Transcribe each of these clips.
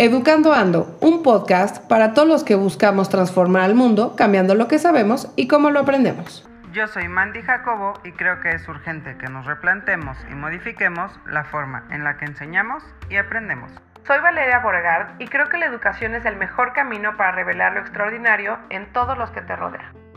Educando Ando, un podcast para todos los que buscamos transformar al mundo cambiando lo que sabemos y cómo lo aprendemos. Yo soy Mandy Jacobo y creo que es urgente que nos replantemos y modifiquemos la forma en la que enseñamos y aprendemos. Soy Valeria Borgard y creo que la educación es el mejor camino para revelar lo extraordinario en todos los que te rodean.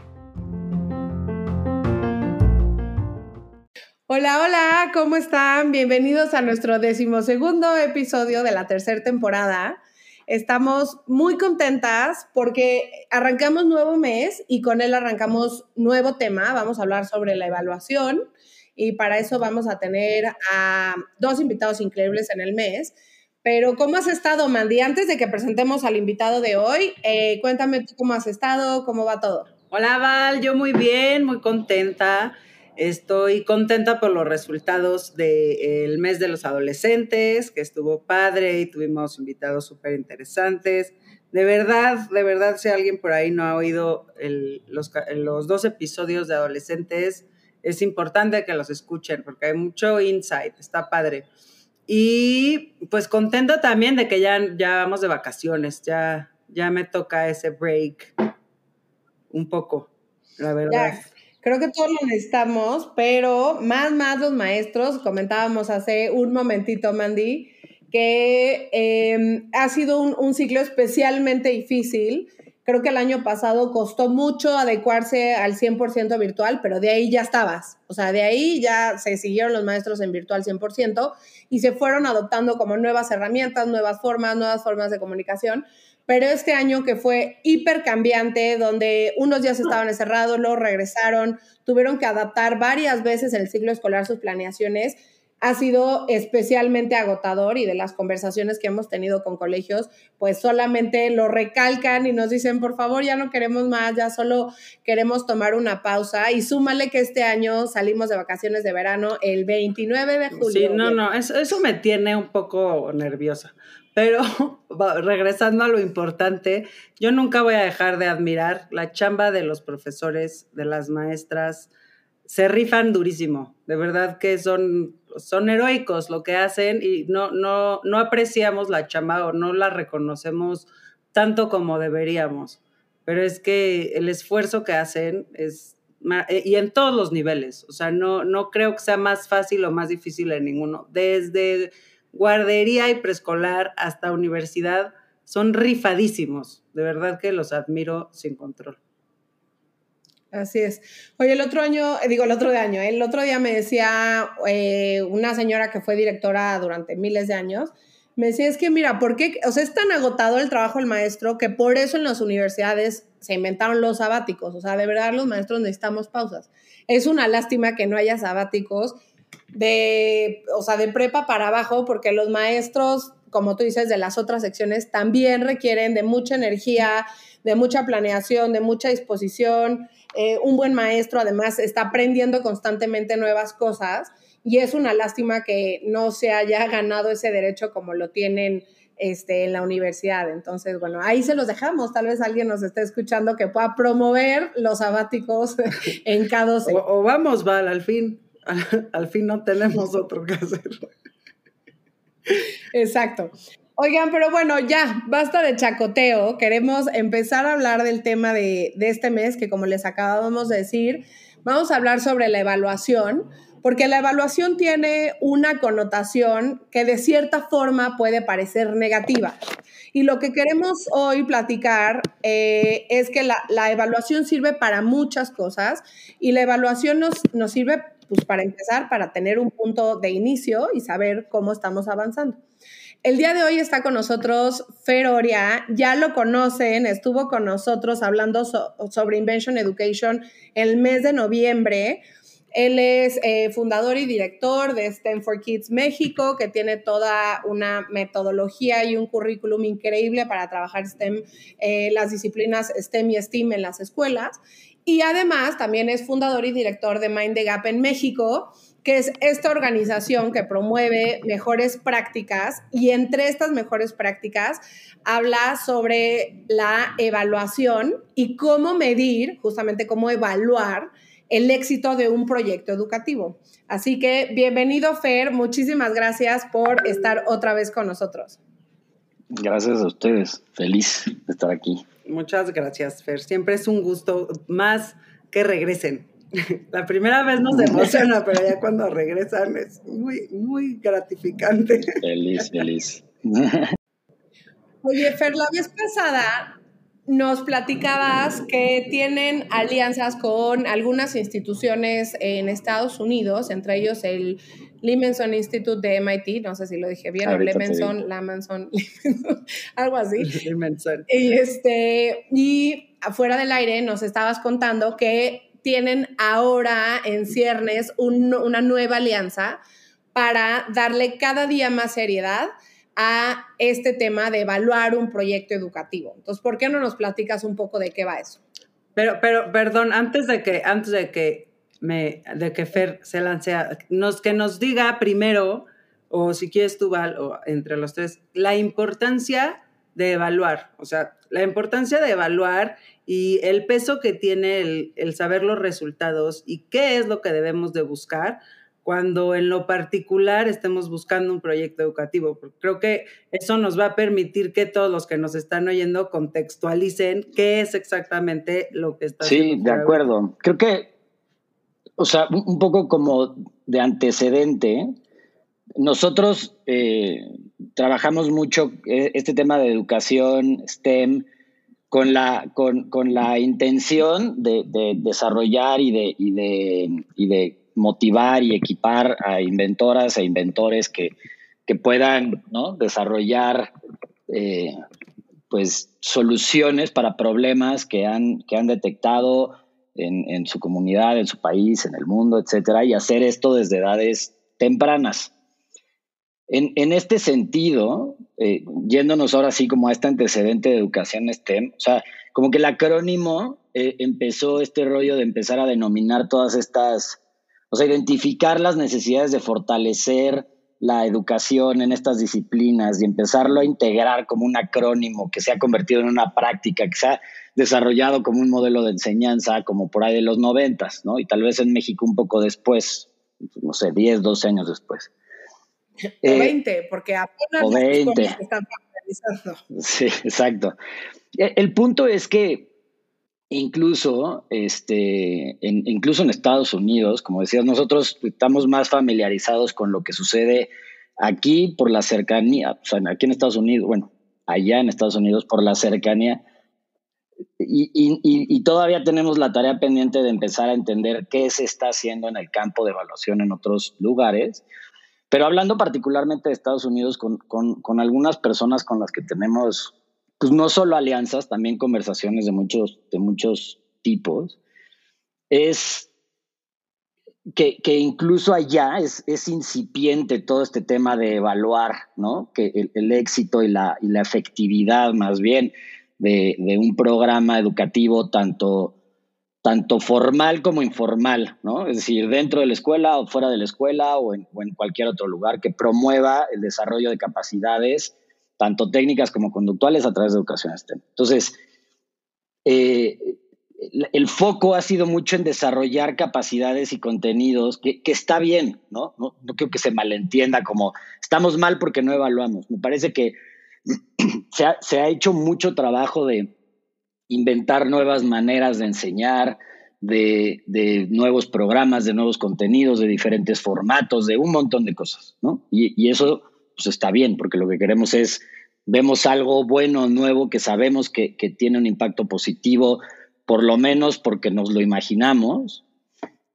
Hola, hola, ¿cómo están? Bienvenidos a nuestro decimosegundo episodio de la tercera temporada. Estamos muy contentas porque arrancamos nuevo mes y con él arrancamos nuevo tema. Vamos a hablar sobre la evaluación y para eso vamos a tener a dos invitados increíbles en el mes. Pero ¿cómo has estado, Mandy? Antes de que presentemos al invitado de hoy, eh, cuéntame tú cómo has estado, cómo va todo. Hola, Val, yo muy bien, muy contenta. Estoy contenta por los resultados del mes de los adolescentes, que estuvo padre y tuvimos invitados súper interesantes. De verdad, de verdad, si alguien por ahí no ha oído los, los dos episodios de adolescentes, es importante que los escuchen porque hay mucho insight, está padre. Y pues contenta también de que ya, ya vamos de vacaciones, ya, ya me toca ese break un poco, la verdad. Creo que todos lo necesitamos, pero más, más los maestros, comentábamos hace un momentito, Mandy, que em, ha sido un, ciclo especialmente difícil. Creo que el año pasado costó mucho adecuarse al 100% virtual, pero de ahí ya estabas. O sea, de ahí ya se siguieron los maestros en virtual 100% y se fueron adoptando como nuevas herramientas, nuevas formas, nuevas formas de comunicación pero este año que fue hiper cambiante, donde unos días estaban encerrados, luego regresaron, tuvieron que adaptar varias veces en el ciclo escolar sus planeaciones, ha sido especialmente agotador y de las conversaciones que hemos tenido con colegios, pues solamente lo recalcan y nos dicen, por favor, ya no queremos más, ya solo queremos tomar una pausa y súmale que este año salimos de vacaciones de verano el 29 de julio. Sí, no, no, eso, eso me tiene un poco nerviosa, pero regresando a lo importante, yo nunca voy a dejar de admirar la chamba de los profesores, de las maestras. Se rifan durísimo, de verdad que son, son heroicos lo que hacen y no, no, no apreciamos la chamba o no la reconocemos tanto como deberíamos. Pero es que el esfuerzo que hacen es, eh, y en todos los niveles, o sea, no, no creo que sea más fácil o más difícil en ninguno. Desde guardería y preescolar hasta universidad, son rifadísimos. De verdad que los admiro sin control. Así es. Oye, el otro año, eh, digo el otro año, el otro día me decía eh, una señora que fue directora durante miles de años, me decía, es que mira, ¿por qué? O sea, es tan agotado el trabajo del maestro que por eso en las universidades se inventaron los sabáticos. O sea, de verdad los maestros necesitamos pausas. Es una lástima que no haya sabáticos de, o sea, de prepa para abajo, porque los maestros, como tú dices, de las otras secciones también requieren de mucha energía, de mucha planeación, de mucha disposición. Eh, un buen maestro además está aprendiendo constantemente nuevas cosas y es una lástima que no se haya ganado ese derecho como lo tienen este, en la universidad. Entonces, bueno, ahí se los dejamos. Tal vez alguien nos esté escuchando que pueda promover los sabáticos en cada o, o vamos, Val, al fin. al fin no tenemos otro que hacer. Exacto. Oigan, pero bueno, ya, basta de chacoteo. Queremos empezar a hablar del tema de, de, este mes, que como les acabamos de decir, vamos a hablar sobre la evaluación, porque la evaluación tiene una connotación que de cierta forma puede parecer negativa. Y lo que queremos hoy platicar eh, es que la, la, evaluación sirve para muchas cosas y la evaluación nos, nos sirve pues para empezar, para tener un punto de inicio y saber cómo estamos avanzando. El día de hoy está con nosotros Feroria, ya lo conocen, estuvo con nosotros hablando sobre Invention Education el mes de noviembre. Él es eh, fundador y director de STEM for Kids México, que tiene toda una metodología y un currículum increíble para trabajar STEM, eh, las disciplinas STEM y STEAM en las escuelas. Y además también es fundador y director de Mind the Gap en México, que es esta organización que promueve mejores prácticas y entre estas mejores prácticas habla sobre la evaluación y cómo medir, justamente cómo evaluar el éxito de un proyecto educativo. Así que bienvenido Fer, muchísimas gracias por estar otra vez con nosotros. Gracias a ustedes, feliz de estar aquí. Muchas gracias Fer, siempre es un gusto más que regresen. La primera vez nos emociona, pero ya cuando regresan es muy, muy gratificante. Feliz, feliz. Oye, Fer, la vez pasada nos platicabas que tienen alianzas con algunas instituciones en Estados Unidos, entre ellos el Limenson Institute de MIT, no sé si lo dije bien, o Lemenson, Lamanson, algo así. Y, este, y afuera del aire nos estabas contando que tienen ahora en ciernes una nueva alianza para darle cada día más seriedad a este tema de evaluar un proyecto educativo. Entonces, ¿por qué no nos platicas un poco de qué va eso? Pero, pero, perdón, antes de que, antes de que de que Fer se lance, nos, que nos diga primero, o si quieres tú, Val, o entre los tres, la importancia de evaluar, o sea, la importancia de evaluar y el peso que tiene el, el saber los resultados y qué es lo que debemos de buscar cuando en lo particular estemos buscando un proyecto educativo. Porque creo que eso nos va a permitir que todos los que nos están oyendo contextualicen qué es exactamente lo que está haciendo. Sí, de acuerdo. Creo que, o sea, un poco como de antecedente, nosotros eh, trabajamos mucho eh, este tema de educación STEM con la, con, con la intención de, de desarrollar y de, y de, y de motivar y equipar a inventoras e inventores que, puedan desarrollar eh, pues, soluciones para problemas que han, que han detectado en, su comunidad, en su país, en el mundo, etcétera, y hacer esto desde edades tempranas. En, este sentido, eh, yéndonos ahora sí como a este antecedente de educación STEM, o sea, como que el acrónimo eh, empezó este rollo de empezar a denominar todas estas o sea, identificar las necesidades de fortalecer la educación en estas disciplinas y empezarlo a integrar como un acrónimo que se ha convertido en una práctica, que se ha desarrollado como un modelo de enseñanza como por ahí de los noventas, ¿no? Y tal vez en México un poco después, no sé, 10, 12 años después. O 20, eh, porque apenas o 20. están Sí, exacto. E, el punto es que Incluso, este, en, incluso en Estados Unidos, como decías, nosotros estamos más familiarizados con lo que sucede aquí por la cercanía, o sea, aquí en Estados Unidos, bueno, allá en Estados Unidos por la cercanía, y, y, todavía tenemos la tarea pendiente de empezar a entender qué se está haciendo en el campo de evaluación en otros lugares. Pero hablando particularmente de Estados Unidos, con, con, con algunas personas con las que tenemos pues no solo alianzas, también conversaciones de muchos, de muchos tipos, es que, incluso allá es, es, incipiente todo este tema de evaluar, ¿no? Que el, éxito y la, y la, efectividad más bien de, un programa educativo tanto, tanto formal como informal, ¿no? Es decir, dentro de la escuela o fuera de la escuela o en, cualquier otro lugar que promueva el desarrollo de capacidades tanto técnicas como conductuales a través de educación STEM. Entonces, eh, el foco ha sido mucho en desarrollar capacidades y contenidos, que, está bien, ¿no? ¿no? ¿no? creo que se malentienda como estamos mal porque no evaluamos. Me parece que se ha hecho mucho trabajo de inventar nuevas maneras de enseñar, de, de, nuevos programas, de nuevos contenidos, de diferentes formatos, de un montón de cosas, ¿no? Y, y eso pues está bien, porque lo que queremos es, vemos algo bueno, nuevo, que sabemos que, tiene un impacto positivo, por lo menos porque nos lo imaginamos.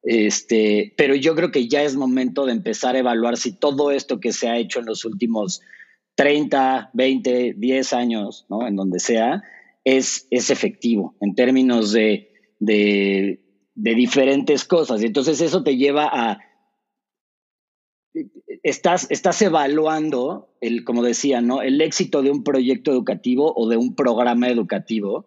Este, pero yo creo que ya es momento de empezar a evaluar si todo esto que se ha hecho en los últimos 30, 20, 10 años, ¿no? En donde sea, es, es efectivo en términos de, de, diferentes cosas. Entonces eso te lleva a estás, estás evaluando, el, como decía, ¿no? el éxito de un proyecto educativo o de un programa educativo,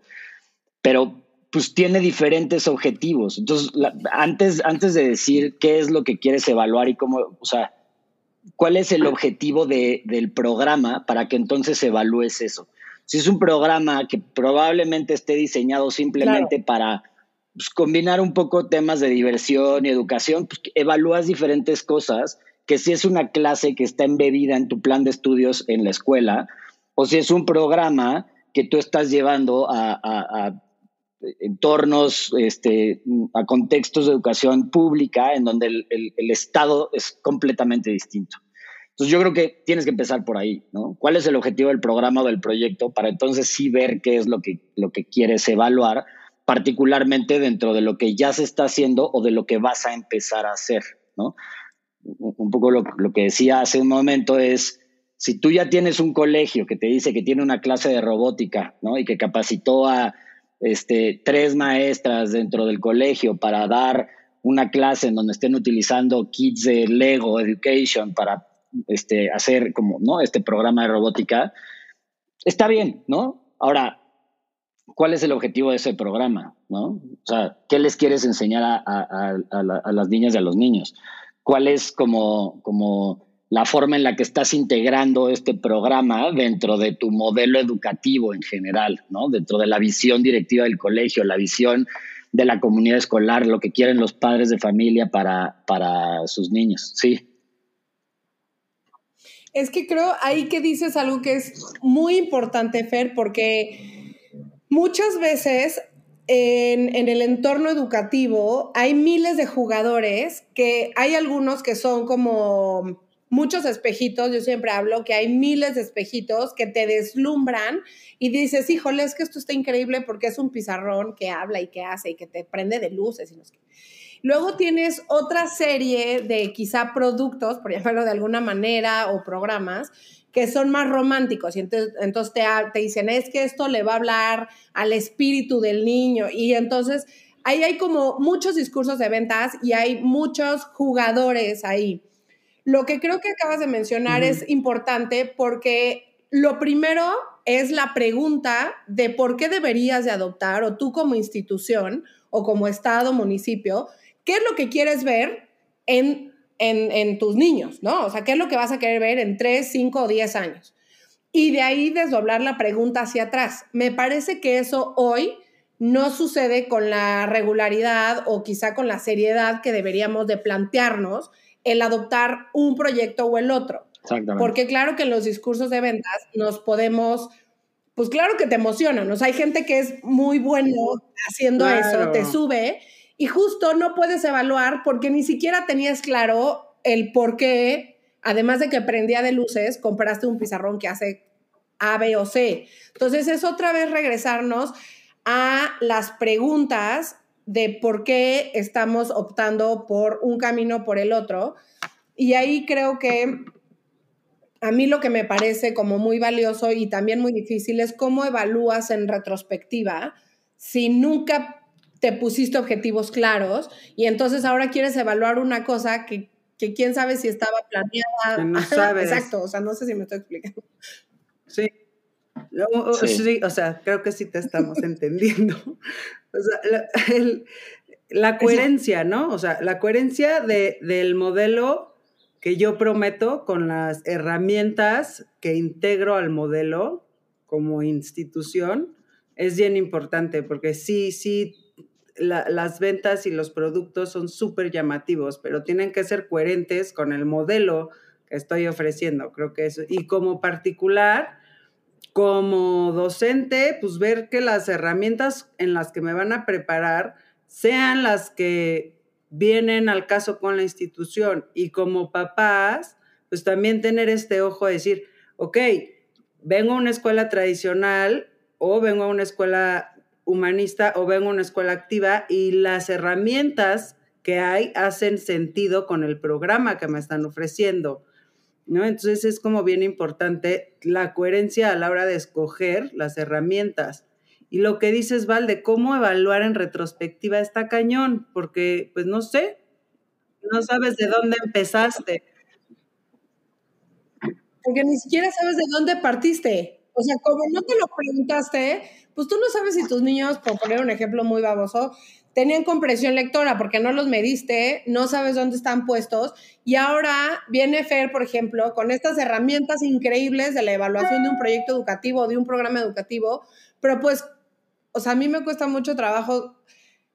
pero pues tiene diferentes objetivos. Entonces, antes, antes de decir qué es lo que quieres evaluar y cómo, o sea, cuál es el objetivo de, del programa para que entonces evalúes eso. Si es un programa que probablemente esté diseñado simplemente para pues, combinar un poco temas de diversión y educación, pues evalúas diferentes cosas, que si es una clase que está embebida en tu plan de estudios en la escuela, o si es un programa que tú estás llevando a, entornos, este, a contextos de educación pública en donde el, el, Estado es completamente distinto. Entonces yo creo que tienes que empezar por ahí, ¿no? ¿Cuál es el objetivo del programa o del proyecto para entonces sí ver qué es lo que, lo que quieres evaluar, particularmente dentro de lo que ya se está haciendo o de lo que vas a empezar a hacer, ¿no? Un poco lo, lo que decía hace un momento es, si tú ya tienes un colegio que te dice que tiene una clase de robótica, ¿no? Y que capacitó a este, tres maestras dentro del colegio para dar una clase en donde estén utilizando kits de Lego Education para este, hacer como, ¿no? Este programa de robótica, está bien, ¿no? Ahora, ¿cuál es el objetivo de ese programa, ¿no? O sea, ¿qué les quieres enseñar a, a las niñas y a los niños? ¿Cuál es como, como la forma en la que estás integrando este programa dentro de tu modelo educativo en general, ¿no? Dentro de la visión directiva del colegio, la visión de la comunidad escolar, lo que quieren los padres de familia para, para sus niños, sí. Es que creo ahí que dices algo que es muy importante, Fer, porque muchas veces en, en, el entorno educativo hay miles de jugadores que hay algunos que son como muchos espejitos, yo siempre hablo que hay miles de espejitos que te deslumbran y dices, híjole, es que esto está increíble porque es un pizarrón que habla y que hace y que te prende de luces. Y no Luego tienes otra serie de quizá productos, por ejemplo, de alguna manera, o programas que son más románticos. Y entonces, entonces te, te dicen, es que esto le va a hablar al espíritu del niño. Y entonces ahí hay como muchos discursos de ventas y hay muchos jugadores ahí. Lo que creo que acabas de mencionar es importante porque lo primero es la pregunta de por qué deberías de adoptar o tú como institución o como estado, municipio, ¿qué es lo que quieres ver en, en, tus niños? ¿no? O sea, ¿qué es lo que vas a querer ver en 3, 5 o 10 años? Y de ahí desdoblar la pregunta hacia atrás. Me parece que eso hoy no sucede con la regularidad o quizá con la seriedad que deberíamos de plantearnos el adoptar un proyecto o el otro. Porque claro que en los discursos de ventas nos podemos, pues claro que te emocionan, o sea, hay gente que es muy bueno haciendo eso, te sube y justo no puedes evaluar porque ni siquiera tenías claro el por qué, además de que prendía de luces, compraste un pizarrón que hace A, B o C. Entonces es otra vez regresarnos a las preguntas de por qué estamos optando por un camino por el otro. Y ahí creo que a mí lo que me parece como muy valioso y también muy difícil es cómo evalúas en retrospectiva si nunca te pusiste objetivos claros y entonces ahora quieres evaluar una cosa que, quién sabe si estaba planeada. no sabes. Exacto, o sea, no sé si me estoy explicando. Sí. sí. o sea, creo que sí te estamos entendiendo. O sea, la, coherencia, ¿no? O sea, la coherencia de, del modelo que yo prometo con las herramientas que integro al modelo como institución es bien importante porque sí, sí, las ventas y los productos son súper llamativos, pero tienen que ser coherentes con el modelo que estoy ofreciendo. Creo que eso, y como particular, como docente, pues ver que las herramientas en las que me van a preparar sean las que vienen al caso con la institución y como papás, pues también tener este ojo de decir, ok, vengo a una escuela tradicional o vengo a una escuela humanista o vengo a una escuela activa y las herramientas que hay hacen sentido con el programa que me están ofreciendo. ¿no? Entonces es como bien importante la coherencia a la hora de escoger las herramientas. Y lo que dices, Val, de cómo evaluar en retrospectiva está cañón, porque pues no sé, no sabes de dónde empezaste. Porque ni siquiera sabes de dónde partiste. O sea, como no te lo preguntaste, pues tú no sabes si tus niños, por poner un ejemplo muy baboso, tenían compresión lectora porque no los mediste, no sabes dónde están puestos. Y ahora viene Fer, por ejemplo, con estas herramientas increíbles de la evaluación de un proyecto educativo, de un programa educativo, pero pues, o sea, a mí me cuesta mucho trabajo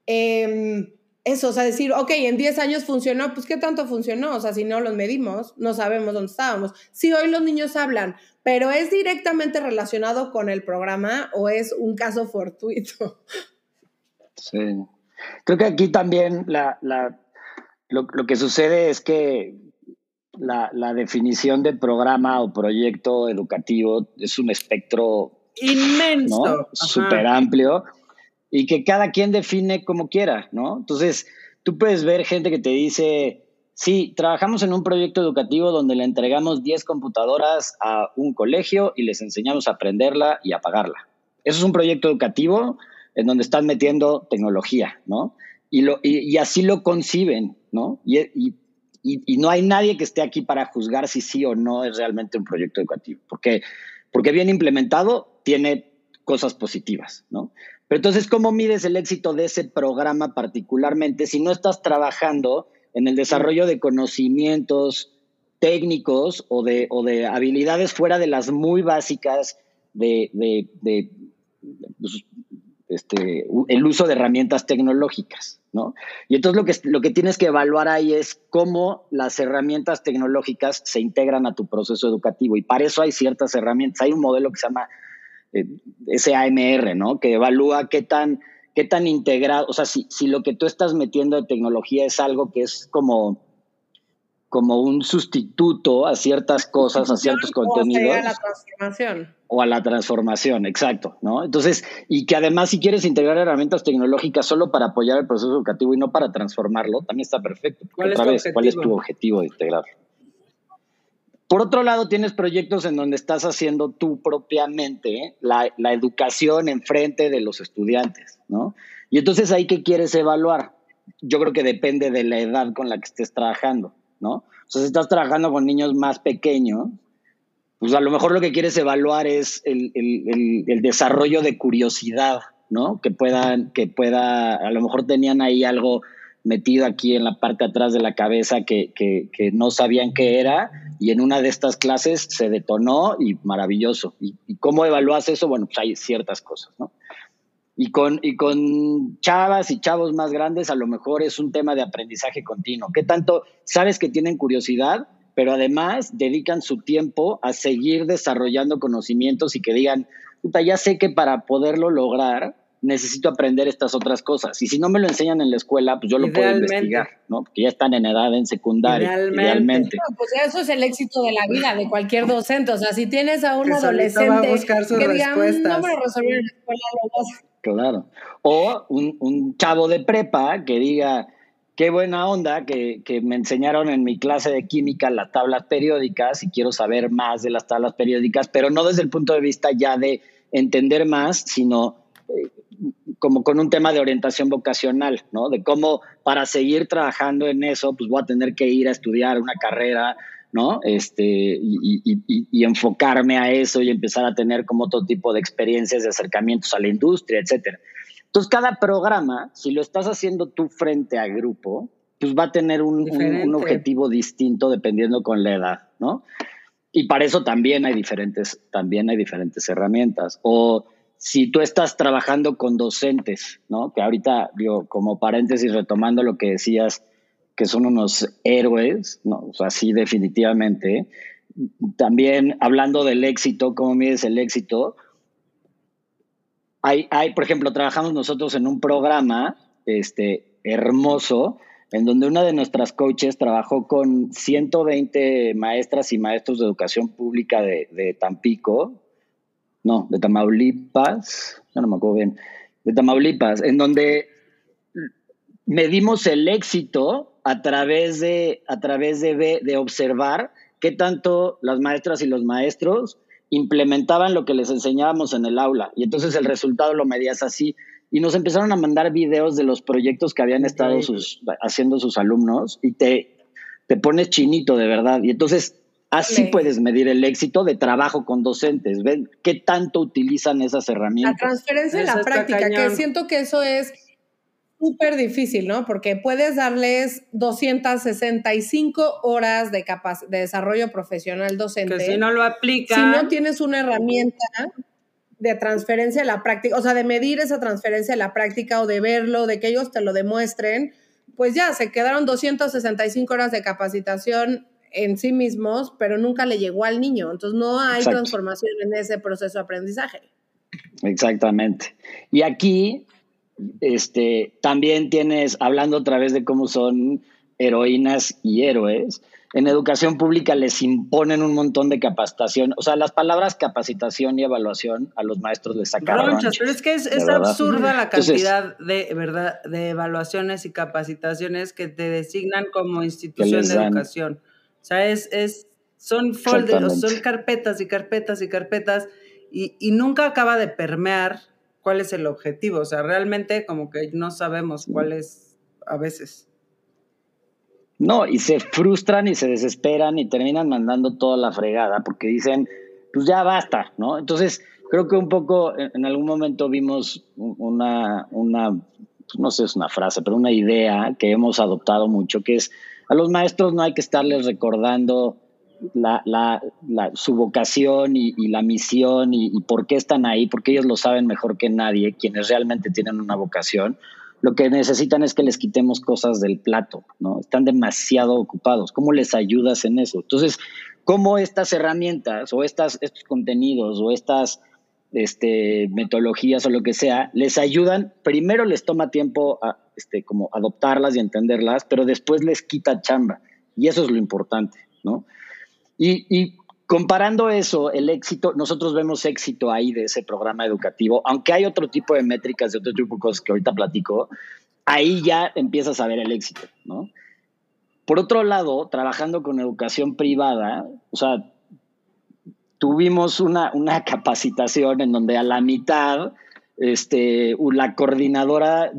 em, eso, o sea, decir, ok, en 10 años funcionó, pues ¿qué tanto funcionó? O sea, si no los medimos, no sabemos dónde estábamos. Si hoy los niños hablan, pero ¿es directamente relacionado con el programa o es un caso fortuito? Sí. Creo que aquí también la, lo, que sucede es que la, definición de programa o proyecto educativo es un espectro inmenso, súper amplio y que cada quien define como quiera, ¿no? Entonces, tú puedes ver gente que te dice, sí, trabajamos en un proyecto educativo donde le entregamos 10 computadoras a un colegio y les enseñamos a aprenderla y a pagarla. Eso es un proyecto educativo en donde están metiendo tecnología, ¿no? Y, así lo conciben, ¿no? Y, y, no hay nadie que esté aquí para juzgar si sí o no es realmente un proyecto educativo, porque, porque bien implementado tiene cosas positivas, ¿no? Pero entonces, ¿cómo mides el éxito de ese programa particularmente si no estás trabajando en el desarrollo de conocimientos técnicos o de, o de habilidades fuera de las muy básicas de, de, pues, este, el uso de herramientas tecnológicas, ¿no? Y entonces lo que, lo que tienes que evaluar ahí es cómo las herramientas tecnológicas se integran a tu proceso educativo. Y para eso hay ciertas herramientas. Hay un modelo que se llama eh, SAMR, ¿no? Que evalúa qué tan, qué tan integrado, o sea, si, si lo que tú estás metiendo de tecnología es algo que es como, como un sustituto a ciertas cosas, a ciertos contenidos. O a la transformación. O a la transformación, exacto, ¿no? Entonces, y que además si quieres integrar herramientas tecnológicas solo para apoyar el proceso educativo y no para transformarlo, también está perfecto. ¿Cuál, es, ¿cuál es tu objetivo de integrarlo? Por otro lado, tienes proyectos en donde estás haciendo tú propiamente la, la educación enfrente de los estudiantes, ¿no? Y entonces ahí, ¿qué quieres evaluar? Yo creo que depende de la edad con la que estés trabajando, ¿no? O si estás trabajando con niños más pequeños, pues a lo mejor lo que quieres evaluar es el, desarrollo de curiosidad, ¿no? Que puedan, que pueda, a lo mejor tenían ahí algo metido aquí en la parte atrás de la cabeza que, no sabían qué era y en una de estas clases se detonó y maravilloso. ¿Y, cómo evalúas eso? Bueno, pues hay ciertas cosas, ¿no? Y con, y con chavas y chavos más grandes a lo mejor es un tema de aprendizaje continuo. ¿Qué tanto sabes que tienen curiosidad, pero además dedican su tiempo a seguir desarrollando conocimientos y que digan, puta, ya sé que para poderlo lograr necesito aprender estas otras cosas. Y si no me lo enseñan en la escuela, pues yo lo puedo investigar, ¿no? Porque ya están en edad en secundaria, idealmente. pues eso es el éxito de la vida de cualquier docente. O sea, si tienes a un adolescente que diga, mm, no me lo resolví en la escuela, lo Claro. O un, un, chavo de prepa que diga, qué buena onda que, que me enseñaron en mi clase de química las tablas periódicas y quiero saber más de las tablas periódicas, pero no desde el punto de vista ya de entender más, sino eh, como con un tema de orientación vocacional, ¿no? De cómo para seguir trabajando en eso, pues voy a tener que ir a estudiar una carrera, ¿no? Este, y, enfocarme a eso y empezar a tener como otro tipo de experiencias de acercamientos a la industria, etcétera. Entonces, cada programa, si lo estás haciendo tú frente a grupo, pues va a tener un, un objetivo distinto dependiendo con la edad, ¿no? Y para eso también hay diferentes, también hay diferentes herramientas. O si tú estás trabajando con docentes, ¿no? Que ahorita, digo, como paréntesis, retomando lo que decías, que son unos héroes, ¿no? Definitivamente. También hablando del éxito, ¿cómo mides el éxito? Hay, hay, por ejemplo, trabajamos nosotros en un programa este, hermoso, en donde una de nuestras coaches trabajó con 120 maestras y maestros de educación pública de Tampico, no, de Tamaulipas, no, no me acuerdo bien, de Tamaulipas, en donde medimos el éxito a través de, a través de, de observar qué tanto las maestras y los maestros implementaban lo que les enseñábamos en el aula. Y entonces el resultado lo medías así. Y nos empezaron a mandar videos de los proyectos que habían estado sus, haciendo sus alumnos y te, te pones chinito de verdad. Y entonces Así puedes medir el éxito de trabajo con docentes. Ven qué tanto utilizan esas herramientas. La transferencia en la práctica, que siento que eso es súper difícil, ¿no? Porque puedes darles 265 horas de, de desarrollo profesional docente. Que si no lo aplica. Si no tienes una herramienta de transferencia de la práctica, o sea, de medir esa transferencia de la práctica o de verlo, de que ellos te lo demuestren, pues ya se quedaron 265 horas de capacitación en sí mismos, pero nunca le llegó al niño. Entonces no hay transformación en ese proceso de aprendizaje. Exactamente. Y aquí este, también tienes, hablando otra vez de cómo son heroínas y héroes, en educación pública les imponen un montón de capacitación. O sea, las palabras capacitación y evaluación a los maestros les sacaron. pero es que es, absurda la cantidad de, ¿verdad? de evaluaciones y capacitaciones que te designan como institución de educación. O sea, es, es, son folders, son carpetas y carpetas y carpetas y, y nunca acaba de permear cuál es el objetivo. O sea, realmente como que no sabemos cuál es a veces. No, y se frustran y se desesperan y terminan mandando toda la fregada porque dicen, pues ya basta, ¿no? Entonces, creo que un poco en algún momento vimos una, una no sé, es una frase, pero una idea que hemos adoptado mucho, que es, a los maestros no hay que estarles recordando la, la, su vocación y, la misión y, y, por qué están ahí, porque ellos lo saben mejor que nadie, quienes realmente tienen una vocación. Lo que necesitan es que les quitemos cosas del plato, ¿no? Están demasiado ocupados. ¿Cómo les ayudas en eso? Entonces, ¿cómo estas herramientas o estas, estos contenidos o estas este, metodologías o lo que sea, les ayudan, primero les toma tiempo a, este, como adoptarlas y entenderlas, pero después les quita chamba. Y eso es lo importante, ¿no? Y, y comparando eso, el éxito, nosotros vemos éxito ahí de ese programa educativo, aunque hay otro tipo de métricas, de otro tipo de cosas que ahorita platico, ahí ya empiezas a ver el éxito, ¿no? Por otro lado, trabajando con educación privada, o sea, tuvimos una, una capacitación en donde a la mitad, este, la coordinadora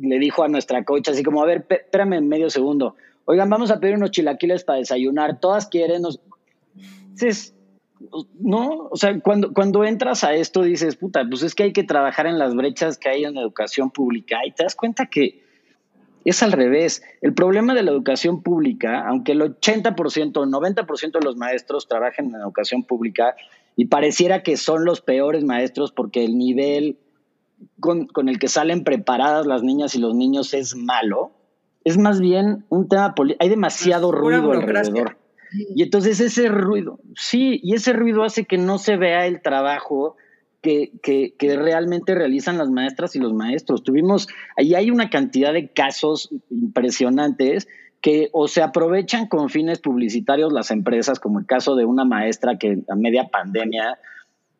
le dijo a nuestra coach así como, a ver, espérame medio segundo, oigan, vamos a pedir unos chilaquiles para desayunar, todas quieren, entonces, no, o sea, cuando, cuando entras a esto dices, puta, pues es que hay que trabajar en las brechas que hay en la educación pública y te das cuenta que es al revés. El problema de la educación pública, aunque el 80% o 90% de los maestros trabajen en educación pública y pareciera que son los peores maestros porque el nivel con, con el que salen preparadas las niñas y los niños es malo, es más bien un tema político. Hay demasiado ruido alrededor. Y entonces ese ruido, sí, y ese ruido hace que no se vea el trabajo que, que, que, realmente realizan las maestras y los maestros. Tuvimos, ahí hay una cantidad de casos impresionantes que o se aprovechan con fines publicitarios las empresas, como el caso de una maestra que a media pandemia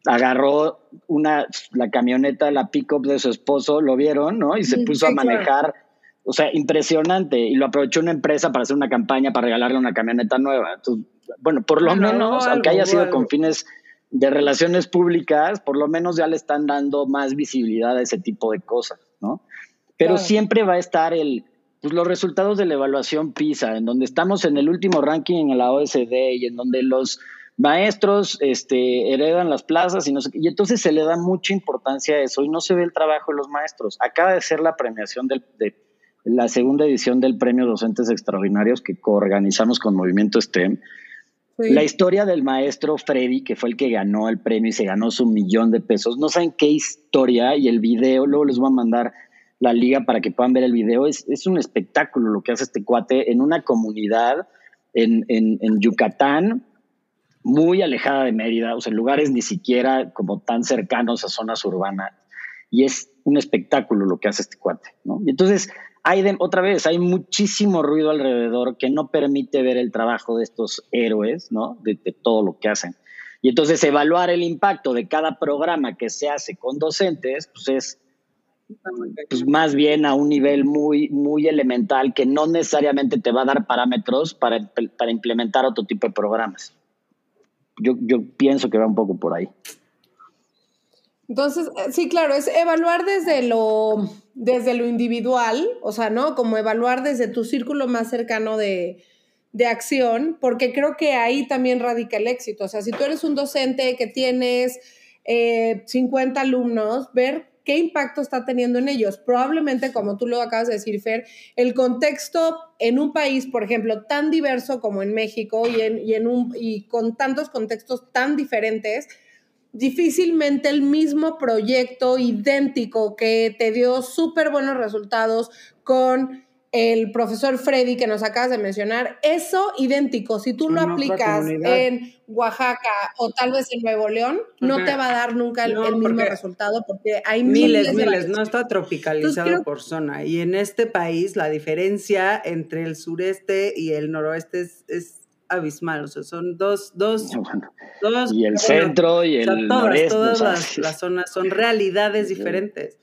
agarró una, la camioneta, la pick-up de su esposo, lo vieron, ¿no? Y se puso a manejar o sea, impresionante. Y lo aprovechó una empresa para hacer una campaña para regalarle una camioneta nueva. Entonces, bueno, por lo menos, aunque haya sido con fines de relaciones públicas, por lo menos ya le están dando más visibilidad a ese tipo de cosas, ¿no? Pero siempre va a estar el, pues los resultados de la evaluación PISA, en donde estamos en el último ranking en la OSD y en donde los maestros este, heredan las plazas y no sé, y entonces se le da mucha importancia a eso y no se ve el trabajo de los maestros. Acaba de ser la premiación del, de la segunda edición del Premio Docentes Extraordinarios que coorganizamos con Movimiento STEM. La historia del maestro Freddy, que fue el que ganó el premio y se ganó su millón de pesos. No saben qué historia y el video, luego les voy a mandar la liga para que puedan ver el video. Es, es un espectáculo lo que hace este cuate en una comunidad en, en, en Yucatán, muy alejada de Mérida, o sea, lugares ni siquiera como tan cercanos a zonas urbanas. Y es un espectáculo lo que hace este cuate, ¿no? Y entonces hay otra vez, hay muchísimo ruido alrededor que no permite ver el trabajo de estos héroes, ¿no? De, todo lo que hacen. Y entonces evaluar el impacto de cada programa que se hace con docentes, pues es pues más bien a un nivel muy, muy elemental que no necesariamente te va a dar parámetros para, para implementar otro tipo de programas. Yo, yo pienso que va un poco por ahí. Entonces, eh, sí, claro, es evaluar desde lo, desde lo individual, o sea, ¿no? Como evaluar desde tu círculo más cercano de, acción, porque creo que ahí también radica el éxito. O sea, si tú eres un docente que tienes 50 eh, alumnos, ver qué impacto está teniendo en ellos. Probablemente, como tú lo acabas de decir, Fer, el contexto en un país, por ejemplo, tan diverso como en México y, en, y, en un, y con tantos contextos tan diferentes, difícilmente el mismo proyecto idéntico que te dio súper buenos resultados con el profesor Freddy que nos acabas de mencionar, eso idéntico, si tú lo aplicas en Oaxaca o tal vez en Nuevo León, no te va a dar nunca el, mismo resultado porque hay miles, miles, no está tropicalizado por zona. Y en este país la diferencia entre el sureste y el noroeste es, abismal, o sea, son dos, dos, dos y el centro y el noreste. Todas las, zonas son realidades diferentes.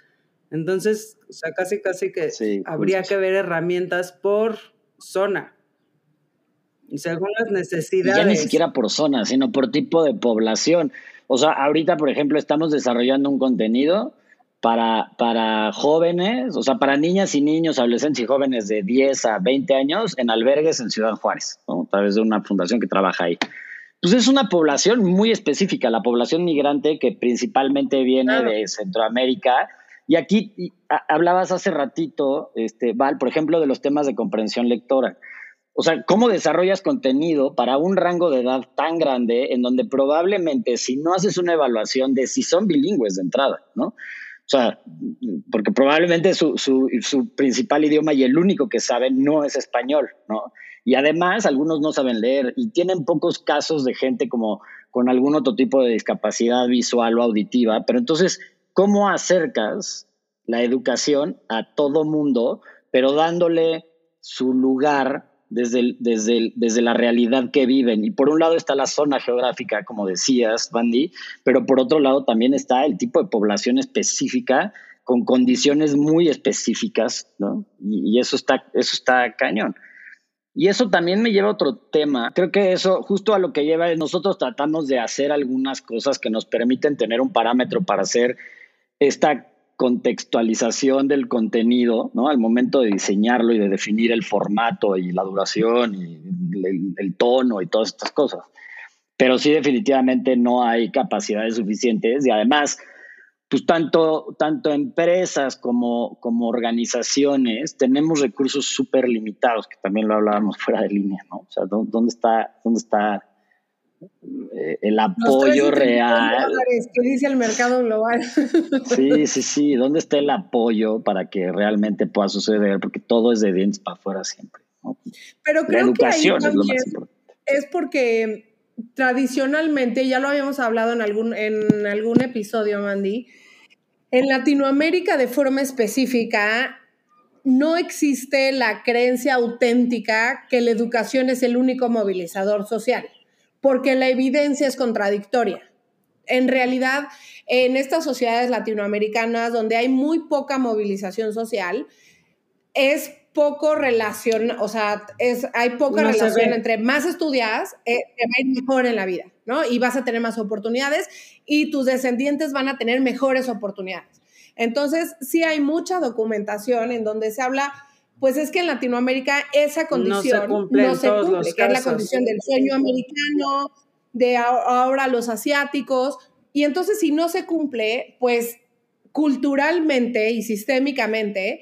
Entonces, o sea, casi, casi que habría que ver herramientas por zona. Según las necesidades. ya ni siquiera por zona, sino por tipo de población. O sea, ahorita, por ejemplo, estamos desarrollando un contenido para, para jóvenes, o sea, para niñas y niños, adolescentes y jóvenes de 10 a 20 años en albergues en Ciudad Juárez, a través de una fundación que trabaja ahí. Pues es una población muy específica, la población migrante que principalmente viene de Centroamérica y aquí hablabas hace ratito, este, Val, por ejemplo, de los temas de comprensión lectora. O sea, ¿cómo desarrollas contenido para un rango de edad tan grande en donde probablemente si no haces una evaluación de si son bilingües de entrada, ¿no? O sea, porque probablemente su, su, principal idioma y el único que saben no es español, ¿no? Y además algunos no saben leer y tienen pocos casos de gente como con algún otro tipo de discapacidad visual o auditiva, pero entonces cómo acercas la educación a todo mundo, pero dándole su lugar desde, desde, desde la realidad que viven. Y por un lado está la zona geográfica, como decías, Bandy, pero por otro lado también está el tipo de población específica con condiciones muy específicas, ¿no? Y, eso, está, eso está cañón. Y eso también me lleva a otro tema. Creo que eso, justo a lo que lleva, nosotros tratamos de hacer algunas cosas que nos permiten tener un parámetro para hacer esta contextualización del contenido, ¿no? Al momento de diseñarlo y de definir el formato y la duración y el, tono y todas estas cosas. Pero sí definitivamente no hay capacidades suficientes y además, pues tanto, tanto empresas como, como organizaciones tenemos recursos súper limitados, que también lo hablábamos fuera de línea, ¿no? O sea, ¿dónde está, dónde está el apoyo real. ¿Qué dice el mercado global? Sí, sí, sí. ¿Dónde está el apoyo para que realmente pueda suceder? Porque todo es de dientes para afuera siempre. Pero creo La educación que es lo más importante. Es porque tradicionalmente, ya lo habíamos hablado en algún, en algún episodio, Mandy, en Latinoamérica de forma específica no existe la creencia auténtica que la educación es el único movilizador social porque la evidencia es contradictoria. En realidad, en estas sociedades latinoamericanas donde hay muy poca movilización social, es poco relación, o sea, es, hay poca relación entre más estudias, eh, te va a ir mejor en la vida, ¿no? Y vas a tener más oportunidades y tus descendientes van a tener mejores oportunidades. Entonces, sí hay mucha documentación en donde se habla pues es que en Latinoamérica esa condición no se cumple, que es la condición del sueño americano, de ahora los asiáticos, y entonces si no se cumple, pues culturalmente y sistémicamente,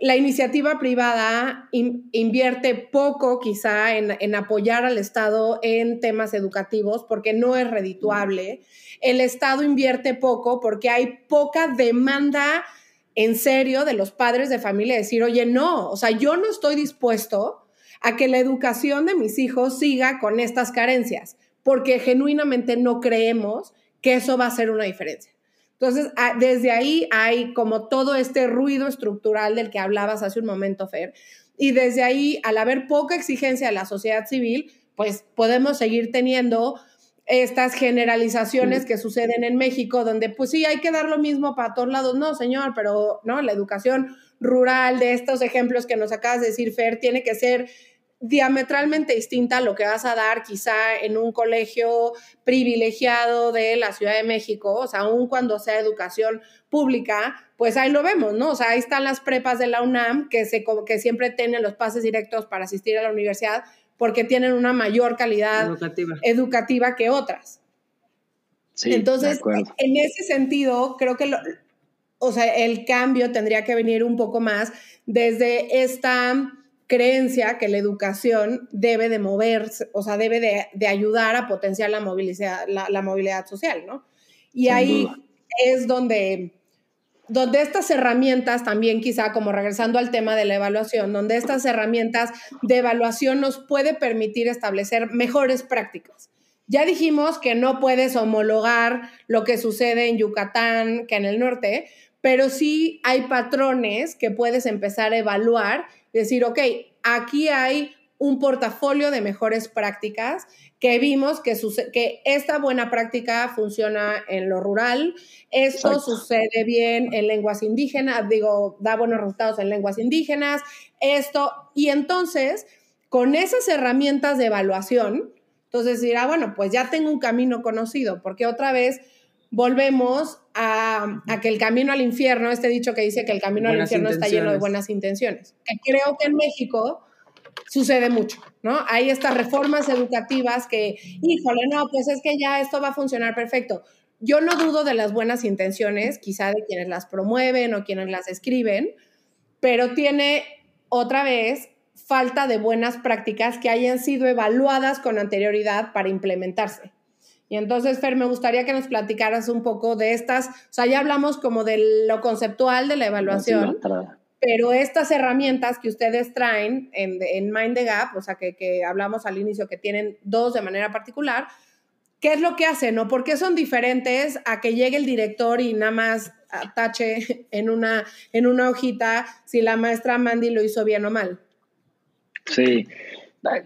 la iniciativa privada invierte poco quizá en, en, apoyar al Estado en temas educativos porque no es redituable. El Estado invierte poco porque hay poca demanda en serio de los padres de familia decir, oye, no, o sea, yo no estoy dispuesto a que la educación de mis hijos siga con estas carencias, porque genuinamente no creemos que eso va a ser una diferencia. Entonces, desde ahí hay como todo este ruido estructural del que hablabas hace un momento, Fer, y desde ahí, al haber poca exigencia de la sociedad civil, pues podemos seguir teniendo estas generalizaciones que suceden en México, donde pues sí, hay que dar lo mismo para todos lados. No, señor, pero no, la educación rural de estos ejemplos que nos acabas de decir, Fer, tiene que ser diametralmente distinta a lo que vas a dar quizá en un colegio privilegiado de la Ciudad de México, o sea, aún cuando sea educación pública, pues ahí lo vemos, ¿no? O sea, ahí están las prepas de la UNAM que, se, que siempre tienen los pases directos para asistir a la universidad, porque tienen una mayor calidad educativa, que otras. Sí, Entonces, en ese sentido, creo que o sea, el cambio tendría que venir un poco más desde esta creencia que la educación debe de moverse, o sea, debe de, ayudar a potenciar la movilidad, la, movilidad social, ¿no? Y ahí es donde, donde estas herramientas también quizá como regresando al tema de la evaluación, donde estas herramientas de evaluación nos puede permitir establecer mejores prácticas. Ya dijimos que no puedes homologar lo que sucede en Yucatán que en el norte, pero sí hay patrones que puedes empezar a evaluar, decir, ok, aquí hay un portafolio de mejores prácticas que vimos que, que esta buena práctica funciona en lo rural, esto sucede bien en lenguas indígenas, digo, da buenos resultados en lenguas indígenas, esto, y entonces, con esas herramientas de evaluación, entonces dirá, bueno, pues ya tengo un camino conocido, porque otra vez volvemos a, que el camino al infierno, este dicho que dice que el camino al infierno está lleno de buenas intenciones, que creo que en México sucede mucho, ¿no? Hay estas reformas educativas que, híjole, no, pues es que ya esto va a funcionar perfecto. Yo no dudo de las buenas intenciones, quizá de quienes las promueven o quienes las escriben, pero tiene otra vez falta de buenas prácticas que hayan sido evaluadas con anterioridad para implementarse. Y entonces, Fer, me gustaría que nos platicaras un poco de estas, o sea, ya hablamos como de lo conceptual de la evaluación, pero estas herramientas que ustedes traen en, Mind the Gap, o sea, que, hablamos al inicio, que tienen dos de manera particular, ¿qué es lo que hacen? ¿O por qué son diferentes a que llegue el director y nada más tache en una, en una hojita si la maestra Mandy lo hizo bien o mal? Sí,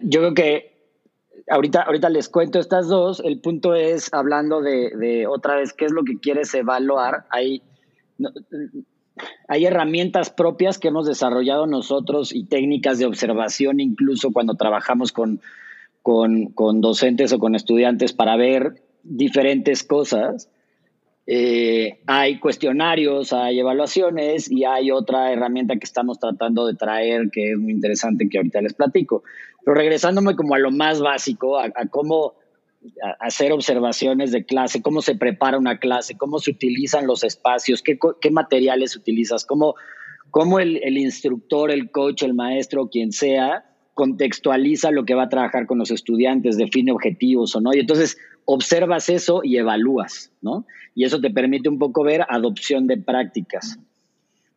yo creo que ahorita, ahorita les cuento estas dos. El punto es, hablando de, de otra vez, qué es lo que quieres evaluar. Hay, hay herramientas propias que hemos desarrollado nosotros y técnicas de observación incluso cuando trabajamos con, con, docentes o con estudiantes para ver diferentes cosas. Eh, hay cuestionarios, hay evaluaciones y hay otra herramienta que estamos tratando de traer que es muy interesante que ahorita les platico. Pero regresándome como a lo más básico, a cómo hacer observaciones de clase, cómo se prepara una clase, cómo se utilizan los espacios, qué, materiales utilizas, cómo, cómo el, instructor, el coach, el maestro, quien sea, contextualiza lo que va a trabajar con los estudiantes, define objetivos o no. Y entonces observas eso y evalúas, ¿no? Y eso te permite un poco ver adopción de prácticas.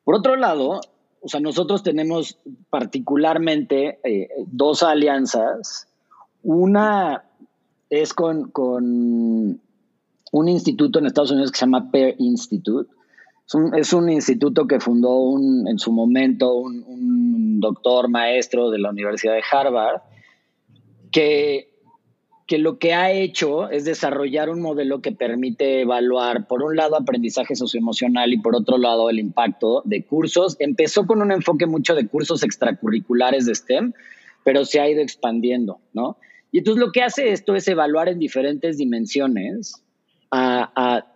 Por otro lado, o sea, nosotros tenemos particularmente eh, dos alianzas. Una es con, un instituto en Estados Unidos que se llama Pear Institute. Es un, instituto que fundó en su momento un, doctor maestro de la Universidad de Harvard, que, que lo que ha hecho es desarrollar un modelo que permite evaluar, por un lado, aprendizaje socioemocional y por otro lado, el impacto de cursos. Empezó con un enfoque mucho de cursos extracurriculares de STEM, pero se ha ido expandiendo, ¿no? Y entonces lo que hace esto es evaluar en diferentes dimensiones.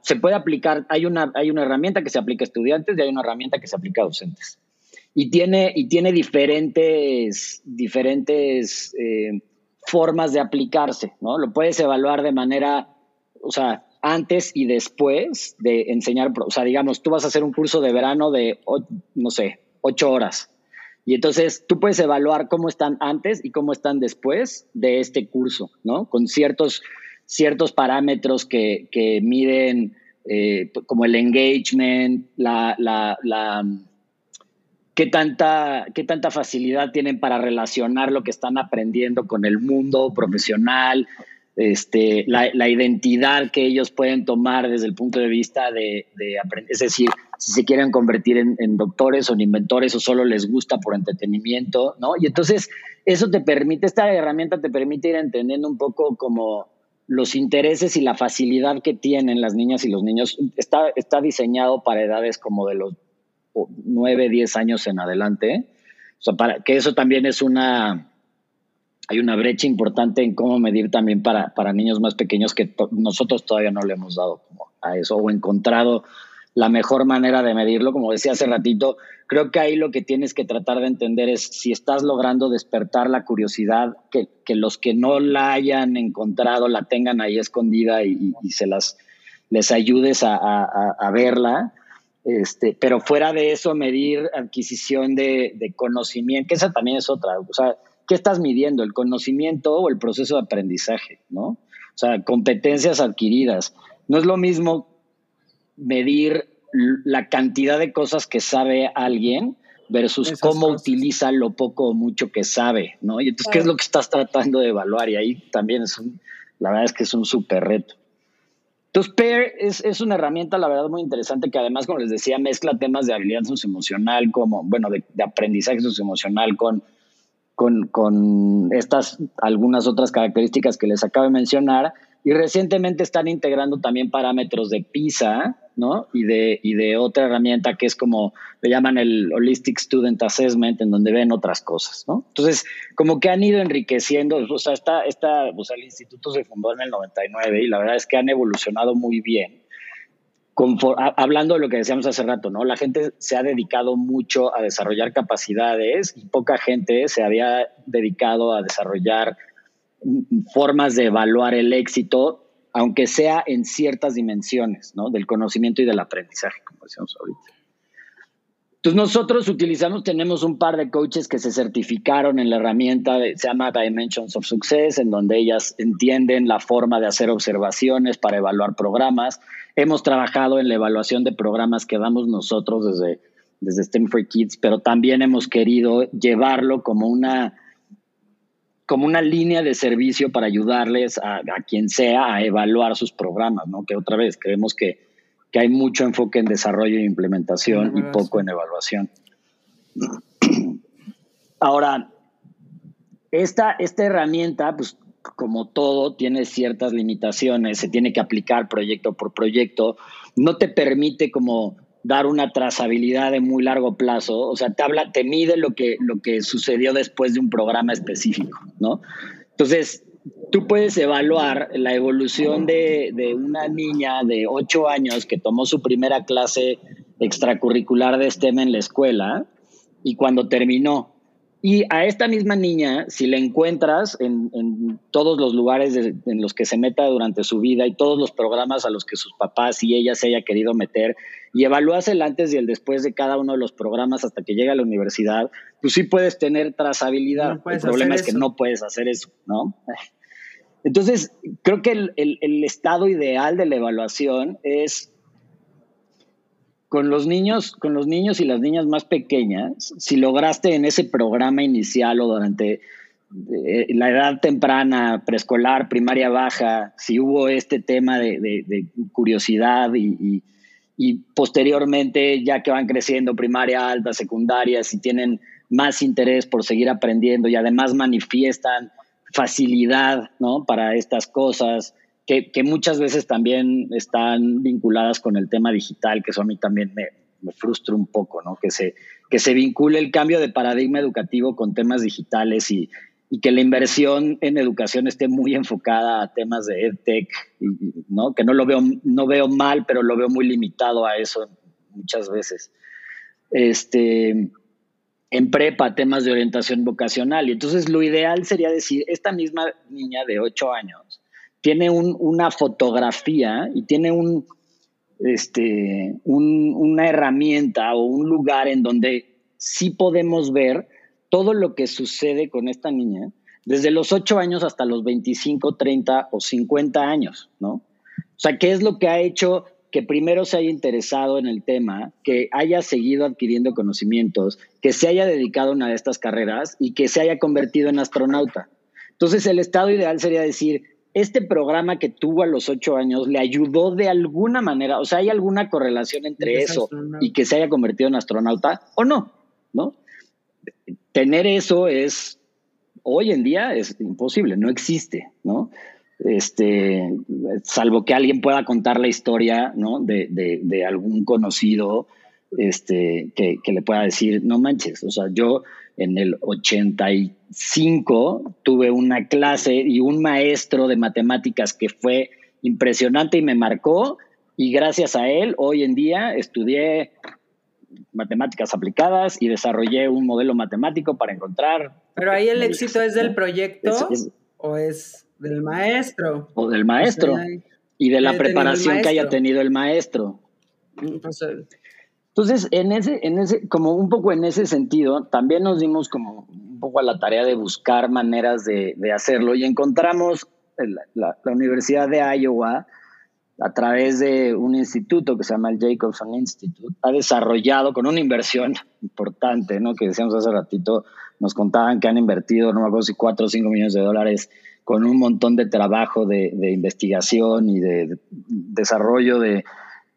se puede aplicar, hay una, hay una herramienta que se aplica a estudiantes y hay una herramienta que se aplica a docentes. Y tiene, y tiene diferentes, diferentes eh, formas de aplicarse, ¿no? Lo puedes evaluar de manera, o sea, antes y después de enseñar, o sea, digamos, tú vas a hacer un curso de verano de, no sé, ocho horas y entonces tú puedes evaluar cómo están antes y cómo están después de este curso, ¿no? Con ciertos, ciertos parámetros que, que miden eh, como el engagement, la, la, la qué tanta, qué tanta facilidad tienen para relacionar lo que están aprendiendo con el mundo profesional, este, la, identidad que ellos pueden tomar desde el punto de vista de, aprender, es decir, si se quieren convertir en, doctores o en inventores o solo les gusta por entretenimiento, ¿no? Y entonces eso te permite, esta herramienta te permite ir entendiendo un poco como los intereses y la facilidad que tienen las niñas y los niños. Está, está diseñado para edades como de los 9, 10 años en adelante. O sea, para, que eso también es una hay una brecha importante en cómo medir también para, para niños más pequeños que nosotros todavía no le hemos dado como a eso o encontrado la mejor manera de medirlo. Como decía hace ratito, creo que ahí lo que tienes que tratar de entender es si estás logrando despertar la curiosidad, que, que los que no la hayan encontrado la tengan ahí escondida y, se las les ayudes a, a, a, verla. Este, pero fuera de eso, medir adquisición de, de conocimiento, que esa también es otra. O sea, ¿qué estás midiendo? ¿El conocimiento o el proceso de aprendizaje? ¿no? O sea, competencias adquiridas. No es lo mismo medir la cantidad de cosas que sabe alguien versus cómo utiliza lo poco o mucho que sabe, ¿no? Y entonces, ¿qué es lo que estás tratando de evaluar? Y ahí también es un, la verdad es que es un súper reto. Entonces, PAIR es, una herramienta, la verdad, muy interesante que además, como les decía, mezcla temas de habilidad socioemocional, como, bueno, de, de aprendizaje socioemocional con, con, con, estas, algunas otras características que les acabo de mencionar. Y recientemente están integrando también parámetros de PISA, ¿no? Y de, y de otra herramienta que es como le llaman el Holistic Student Assessment, en donde ven otras cosas, ¿no? Entonces, como que han ido enriqueciendo, o sea, esta, esta, o sea, el instituto se fundó en el 99 y la verdad es que han evolucionado muy bien. Hablando de lo que decíamos hace rato, ¿no? La gente se ha dedicado mucho a desarrollar capacidades y poca gente se había dedicado a desarrollar formas de evaluar el éxito aunque sea en ciertas dimensiones, ¿no? Del conocimiento y del aprendizaje, como decíamos ahorita. Entonces nosotros utilizamos, tenemos un par de coaches que se certificaron en la herramienta, se llama Dimensions of Success, en donde ellas entienden la forma de hacer observaciones para evaluar programas. Hemos trabajado en la evaluación de programas que damos nosotros desde, desde STEM for Kids, pero también hemos querido llevarlo como una como una línea de servicio para ayudarles a, quien sea a evaluar sus programas, ¿no? Que otra vez creemos que, que hay mucho enfoque en desarrollo e implementación y poco en evaluación. Ahora, esta, esta herramienta, pues como todo, tiene ciertas limitaciones, se tiene que aplicar proyecto por proyecto, no te permite como dar una trazabilidad de muy largo plazo, o sea, te habla, te mide lo que, lo que sucedió después de un programa específico, ¿no? Entonces, tú puedes evaluar la evolución de, de una niña de 8 años que tomó su primera clase extracurricular de STEM en la escuela y cuando terminó, y a esta misma niña, si la encuentras en, todos los lugares en los que se meta durante su vida y todos los programas a los que sus papás y ella se haya querido meter, y evalúas el antes y el después de cada uno de los programas hasta que llega a la universidad, pues sí puedes tener trazabilidad. el problema es que no puedes hacer eso, ¿no? Entonces, creo que el estado ideal de la evaluación es con los niños, con los niños y las niñas más pequeñas, si lograste en ese programa inicial o durante eh, la edad temprana, preescolar, primaria baja, si hubo este tema de, curiosidad y, posteriormente, ya que van creciendo, primaria alta, secundaria, si tienen más interés por seguir aprendiendo y además manifiestan facilidad ¿no? para estas cosas, que, muchas veces también están vinculadas con el tema digital, que eso a mí también me, frustra un poco, ¿no? Que se, que se vincule el cambio de paradigma educativo con temas digitales y, que la inversión en educación esté muy enfocada a temas de EdTech, ¿no? Que no lo veo, no veo mal, pero lo veo muy limitado a eso muchas veces. Este, en prepa, temas de orientación vocacional. Y entonces lo ideal sería decir, esta misma niña de 8 años, tiene una fotografía y tiene este, una herramienta o un lugar en donde sí podemos ver todo lo que sucede con esta niña desde los 8 años hasta los 25, 30 o 50 años, ¿no? O sea, ¿qué es lo que ha hecho que primero se haya interesado en el tema, que haya seguido adquiriendo conocimientos, que se haya dedicado a una de estas carreras y que se haya convertido en astronauta? Entonces, el estado ideal sería decir, este programa que tuvo a los ocho años le ayudó de alguna manera, o sea, ¿hay alguna correlación entre eso y que se haya convertido en astronauta o no? ¿No? Tener eso es, hoy en día es imposible, no existe, ¿no? Este, salvo que alguien pueda contar la historia, ¿no? De, de, algún conocido, este, que, que le pueda decir, no manches, o sea, yo en el 85 tuve una clase y un maestro de matemáticas que fue impresionante y me marcó y gracias a él hoy en día estudié matemáticas aplicadas y desarrollé un modelo matemático para encontrar. Pero ahí el éxito es del proyecto o es del maestro. O del maestro. y de la preparación que haya tenido el maestro. Entonces, en ese, en ese, como un poco en ese sentido, también nos dimos como un poco a la tarea de buscar maneras de, hacerlo y encontramos la, Universidad de Iowa a través de un instituto que se llama el Jacobson Institute, ha desarrollado con una inversión importante, ¿no? Que decíamos hace ratito, nos contaban que han invertido, no me acuerdo si 4 o 5 millones de dólares con un montón de trabajo de, investigación y de, desarrollo de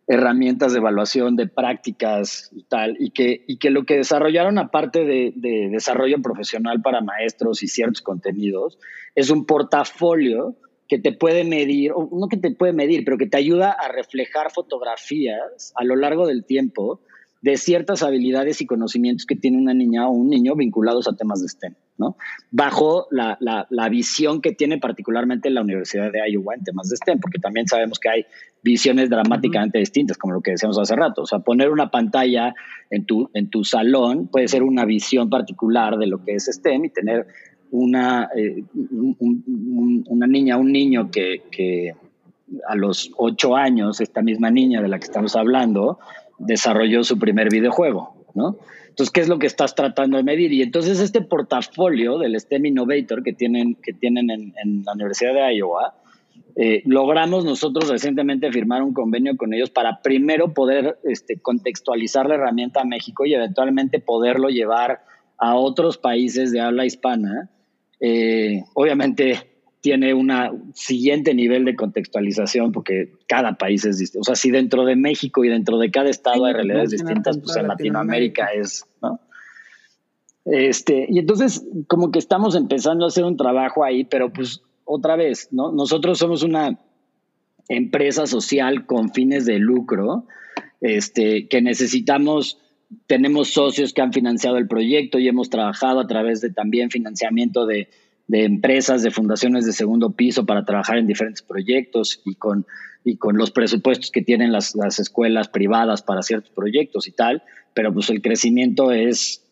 herramientas de evaluación, de prácticas y tal, y que, y que lo que desarrollaron aparte de, de desarrollo profesional para maestros y ciertos contenidos, es un portafolio que te puede medir, o no que te puede medir, pero que te ayuda a reflejar fotografías a lo largo del tiempo de ciertas habilidades y conocimientos que tiene una niña o un niño vinculados a temas de STEM, ¿no? Bajo la, la, visión que tiene particularmente la Universidad de Iowa en temas de STEM, porque también sabemos que hay visiones dramáticamente distintas, como lo que decíamos hace rato. O sea, poner una pantalla en tu, en tu salón puede ser una visión particular de lo que es STEM y tener una, eh, una niña, un niño que, que, a los ocho años, esta misma niña de la que estamos hablando, desarrolló su primer videojuego, ¿no? Entonces, ¿qué es lo que estás tratando de medir? Y entonces este portafolio del STEM Innovator que tienen, que tienen en, la Universidad de Iowa, eh, logramos nosotros recientemente firmar un convenio con ellos para primero poder este, contextualizar la herramienta a México y eventualmente poderlo llevar a otros países de habla hispana eh, obviamente tiene un siguiente nivel de contextualización porque cada país es distinto. O sea, si dentro de México y dentro de cada estado hay realidades distintas, pues en Latinoamérica, es, ¿no? Este, y entonces como que estamos empezando a hacer un trabajo ahí, pero pues otra vez, ¿no? Nosotros somos una empresa social con fines de lucro, este, que necesitamos tenemos socios que han financiado el proyecto y hemos trabajado a través de también financiamiento de, empresas, de fundaciones de segundo piso para trabajar en diferentes proyectos y con, y con los presupuestos que tienen las, las escuelas privadas para ciertos proyectos y tal, pero pues el crecimiento es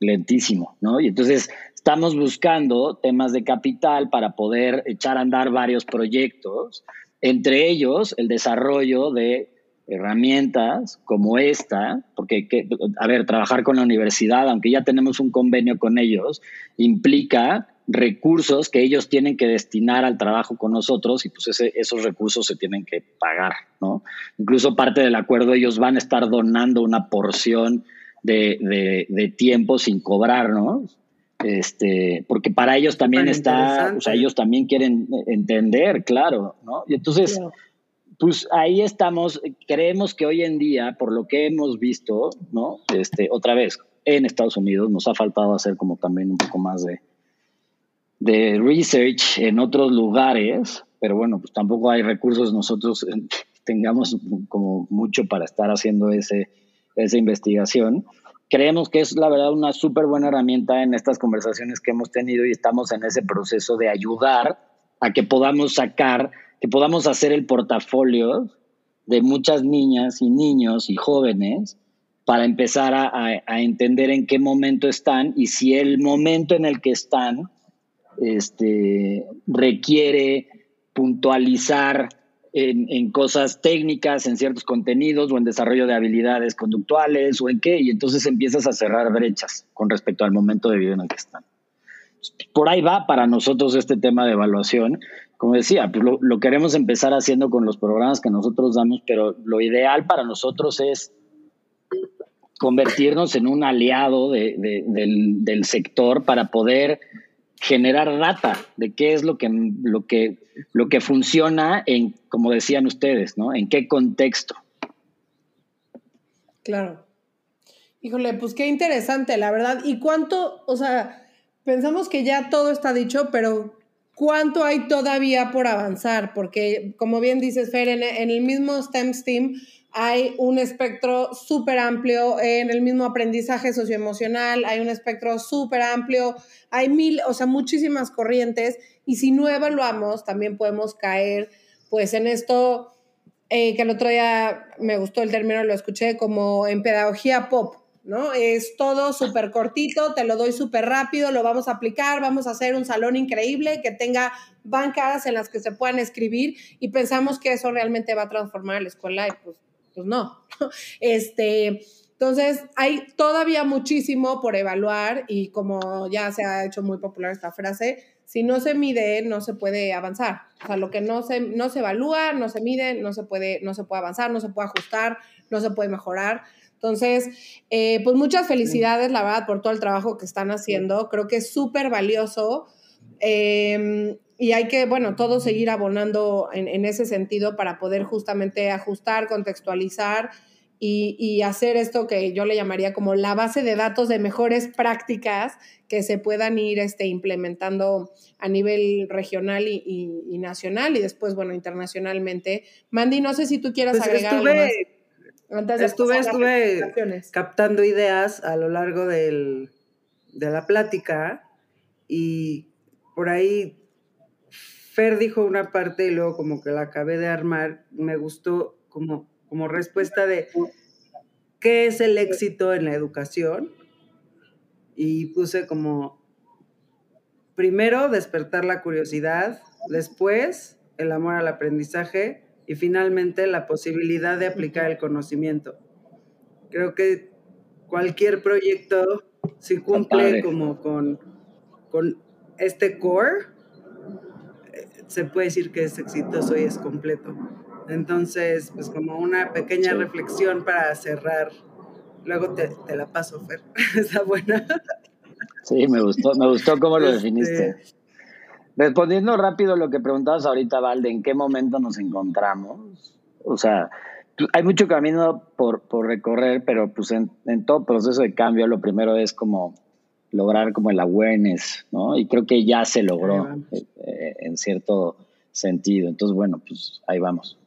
lentísimo, ¿no? Y entonces estamos buscando temas de capital para poder echar a andar varios proyectos, entre ellos el desarrollo de herramientas como esta, porque, a ver, trabajar con la universidad, aunque ya tenemos un convenio con ellos, implica recursos que ellos tienen que destinar al trabajo con nosotros y pues esos recursos se tienen que pagar, ¿no? Incluso parte del acuerdo ellos van a estar donando una porción de, de, tiempo sin cobrar, ¿no? Este, porque para ellos también está, o sea, ellos también quieren entender, claro, ¿no? Y entonces pues ahí estamos, creemos que hoy en día, por lo que hemos visto, ¿no? Este, otra vez, en Estados Unidos nos ha faltado hacer como también un poco más de, de research en otros lugares, pero bueno, pues tampoco hay recursos nosotros tengamos como mucho para estar haciendo ese, esa investigación. Creemos que es la verdad una súper buena herramienta en estas conversaciones que hemos tenido y estamos en ese proceso de ayudar a que podamos sacar que podamos hacer el portafolio de muchas niñas y niños y jóvenes para empezar a, entender en qué momento están y si el momento en el que están este, requiere puntualizar en, en, cosas técnicas, en ciertos contenidos o en desarrollo de habilidades conductuales o en qué, y entonces empiezas a cerrar brechas con respecto al momento de vida en el que están. Por ahí va para nosotros este tema de evaluación como decía, pues lo, queremos empezar haciendo con los programas que nosotros damos, pero lo ideal para nosotros es convertirnos en un aliado del, sector para poder generar data de qué es lo que, lo que, lo que funciona en, como decían ustedes, ¿no? En qué contexto. Claro. Híjole, pues qué interesante, la verdad. ¿Y cuánto, o sea, pensamos que ya todo está dicho, pero ¿Cuánto hay todavía por avanzar? Porque, como bien dices, Fer, en, el mismo STEM STEAM hay un espectro súper amplio, en el mismo aprendizaje socioemocional hay un espectro súper amplio, hay mil, o sea, muchísimas corrientes, y si no evaluamos, también podemos caer, pues, en esto eh, que el otro día me gustó el término, lo escuché como en pedagogía pop, ¿no? Es todo súper cortito, te lo doy súper rápido, lo vamos a aplicar, vamos a hacer un salón increíble que tenga bancas en las que se puedan escribir y pensamos que eso realmente va a transformar la escuela pues, pues no. Este, entonces, hay todavía muchísimo por evaluar y como ya se ha hecho muy popular esta frase, si no se mide, no se puede avanzar. O sea, lo que no se, no se evalúa, no se mide, no se, puede, no se puede avanzar, no se puede ajustar, no se puede mejorar. Entonces, eh, pues muchas felicidades, la verdad, por todo el trabajo que están haciendo. Creo que es súper valioso. Em, y hay que, bueno, todo seguir abonando en, en, ese sentido para poder justamente ajustar, contextualizar y, hacer esto que yo le llamaría como la base de datos de mejores prácticas que se puedan ir este, implementando a nivel regional y, nacional y después, bueno, internacionalmente. Mandy, no sé si tú quieras pues agregar estuve, algo Antes de estuve, estuve captando ideas a lo largo del, de la plática y por ahí Fer dijo una parte y luego como que la acabé de armar, me gustó como como respuesta de qué es el éxito en la educación. Y puse como, primero, despertar la curiosidad, después, el amor al aprendizaje y finalmente la posibilidad de aplicar el conocimiento. Creo que cualquier proyecto, si cumple como con, con este core, se puede decir que es exitoso y es completo. Entonces, pues como una pequeña reflexión para cerrar. Luego te, la paso, Fer. Está buena. Sí, me gustó, me gustó cómo lo este, definiste. Respondiendo rápido lo que preguntabas ahorita, Valde, ¿en qué momento nos encontramos? O sea, hay mucho camino por, por recorrer, pero pues en, en, todo proceso de cambio lo primero es como lograr como el awareness, ¿no? Y creo que ya se logró eh, eh, en cierto sentido. Entonces, bueno, pues ahí vamos.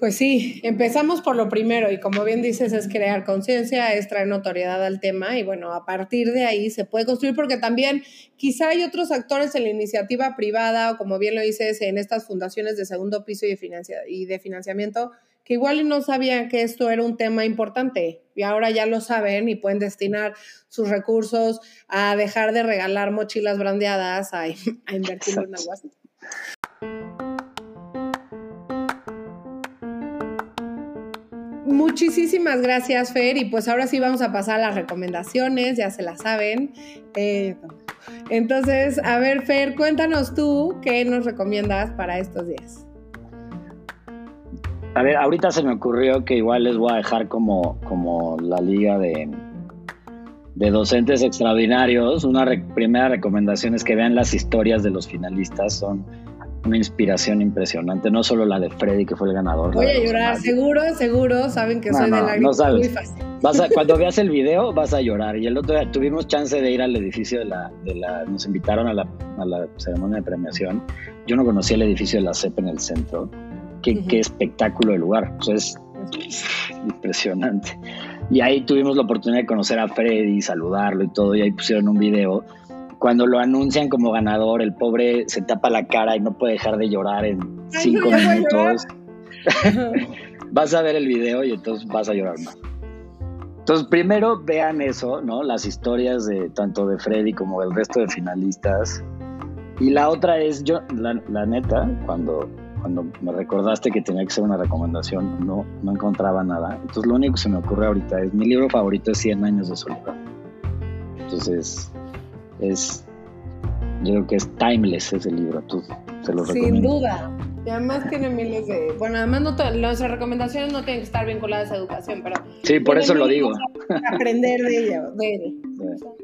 Pues sí, empezamos por lo primero y como bien dices es crear conciencia, es traer notoriedad al tema y bueno, a partir de ahí se puede construir porque también quizá hay otros actores en la iniciativa privada o como bien lo dices en estas fundaciones de segundo piso y de, y de financiamiento que igual no sabían que esto era un tema importante y ahora ya lo saben y pueden destinar sus recursos a dejar de regalar mochilas brandeadas, a, a invertir en algo así. Muchísimas gracias, Fer. Y pues ahora sí vamos a pasar a las recomendaciones, ya se las saben. Eh, entonces, a ver, Fer, cuéntanos tú qué nos recomiendas para estos días. A ver, ahorita se me ocurrió que igual les voy a dejar como, como la liga de, de docentes extraordinarios. Una primera recomendación es que vean las historias de los finalistas. Son una inspiración impresionante, no solo la de Freddy, que fue el ganador. Voy a llorar, seguro, seguro, saben que soy de la no sabes. Vas cuando veas el video vas a llorar. Y el otro día tuvimos chance de ir al edificio de la, de la nos invitaron a la, a la ceremonia de premiación. Yo no conocía el edificio de la CEP en el centro. Qué, qué espectáculo de lugar. es impresionante. Y ahí tuvimos la oportunidad de conocer a Freddy, saludarlo y todo, y ahí pusieron un video cuando lo anuncian como ganador, el pobre se tapa la cara y no puede dejar de llorar en cinco minutos. vas a ver el video y entonces vas a llorar más. Entonces, primero vean eso, ¿no? Las historias de tanto de Freddy como del resto de finalistas. Y la otra es, yo, la, neta, cuando, cuando me recordaste que tenía que ser una recomendación, no, no encontraba nada. Entonces, lo único que se me ocurre ahorita es, mi libro favorito es 100 años de soledad. Entonces, es, yo creo que es timeless ese libro, tú se lo Sin duda. Y además tiene miles de. Bueno, además no nuestras recomendaciones no tienen que estar vinculadas a educación, pero. Sí, por eso lo digo. Aprender de ella, de Sí.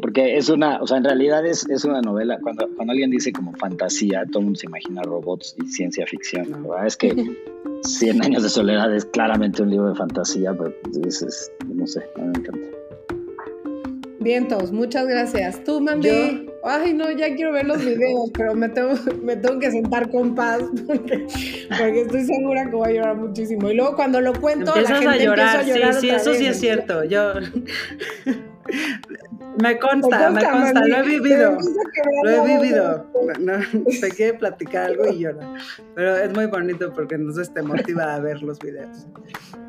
Porque es una, o sea, en realidad es, es una novela. Cuando, cuando alguien dice como fantasía, todo el mundo se imagina robots y ciencia ficción. La verdad es que Cien años de soledad es claramente un libro de fantasía, pero es, no sé, me encanta. Vientos, muchas gracias. Tú, Mandy. Ay, no, ya quiero ver los videos, pero me tengo, me tengo que sentar con paz porque, estoy segura que voy a llorar muchísimo. Y luego cuando lo cuento, la gente a llorar. Empieza a llorar sí, sí, eso sí es cierto. Yo me consta, me consta, lo he vivido. Lo he vivido. No, te quiere platicar algo y llora. Pero es muy bonito porque entonces te motiva a ver los videos.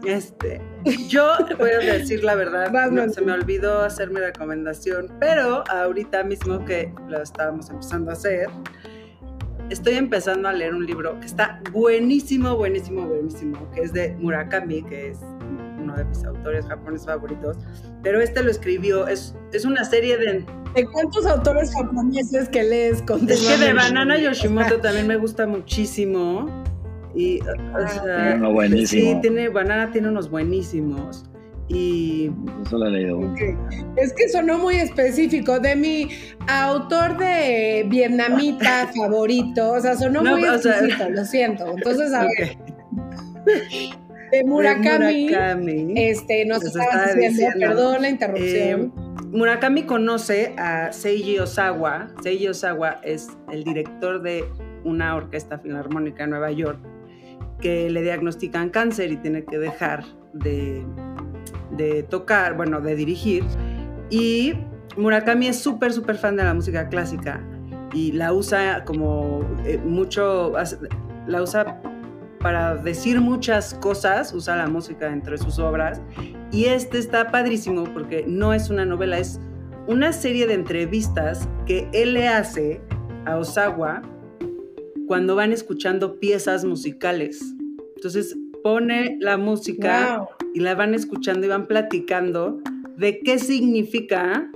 Este, yo voy a decir la verdad, se me olvidó hacer mi recomendación, pero ahorita mismo que lo estábamos empezando a hacer, estoy empezando a leer un libro que está buenísimo, buenísimo, buenísimo, que es de Murakami, que es uno de mis autores japoneses favoritos, pero este lo escribió, es, es una serie de... ¿De cuántos autores japoneses que lees? Es que de Banana Yoshimoto también me gusta muchísimo. Y, o ah, sea, buenísimo. Sí, tiene, Banana tiene unos buenísimos. Y. Eso lo he leído. Es que sonó muy específico. De mi autor de vietnamita favorito. O sea, sonó muy específico, lo siento. Entonces, a ver. De Murakami, este, nos estaba diciendo, perdón la interrupción. Eh, Murakami conoce a Seiji Osawa. Seiji Osawa es el director de una orquesta filarmónica en Nueva York que le diagnostican cáncer y tiene que dejar de, de tocar, bueno, de dirigir. Y Murakami es súper, súper fan de la música clásica y la usa como eh, mucho, la usa para decir muchas cosas, usa la música entre sus obras. Y este está padrísimo porque no es una novela, es una serie de entrevistas que él le hace a Osawa cuando van escuchando piezas musicales. Entonces pone la música y la van escuchando y van platicando de qué significa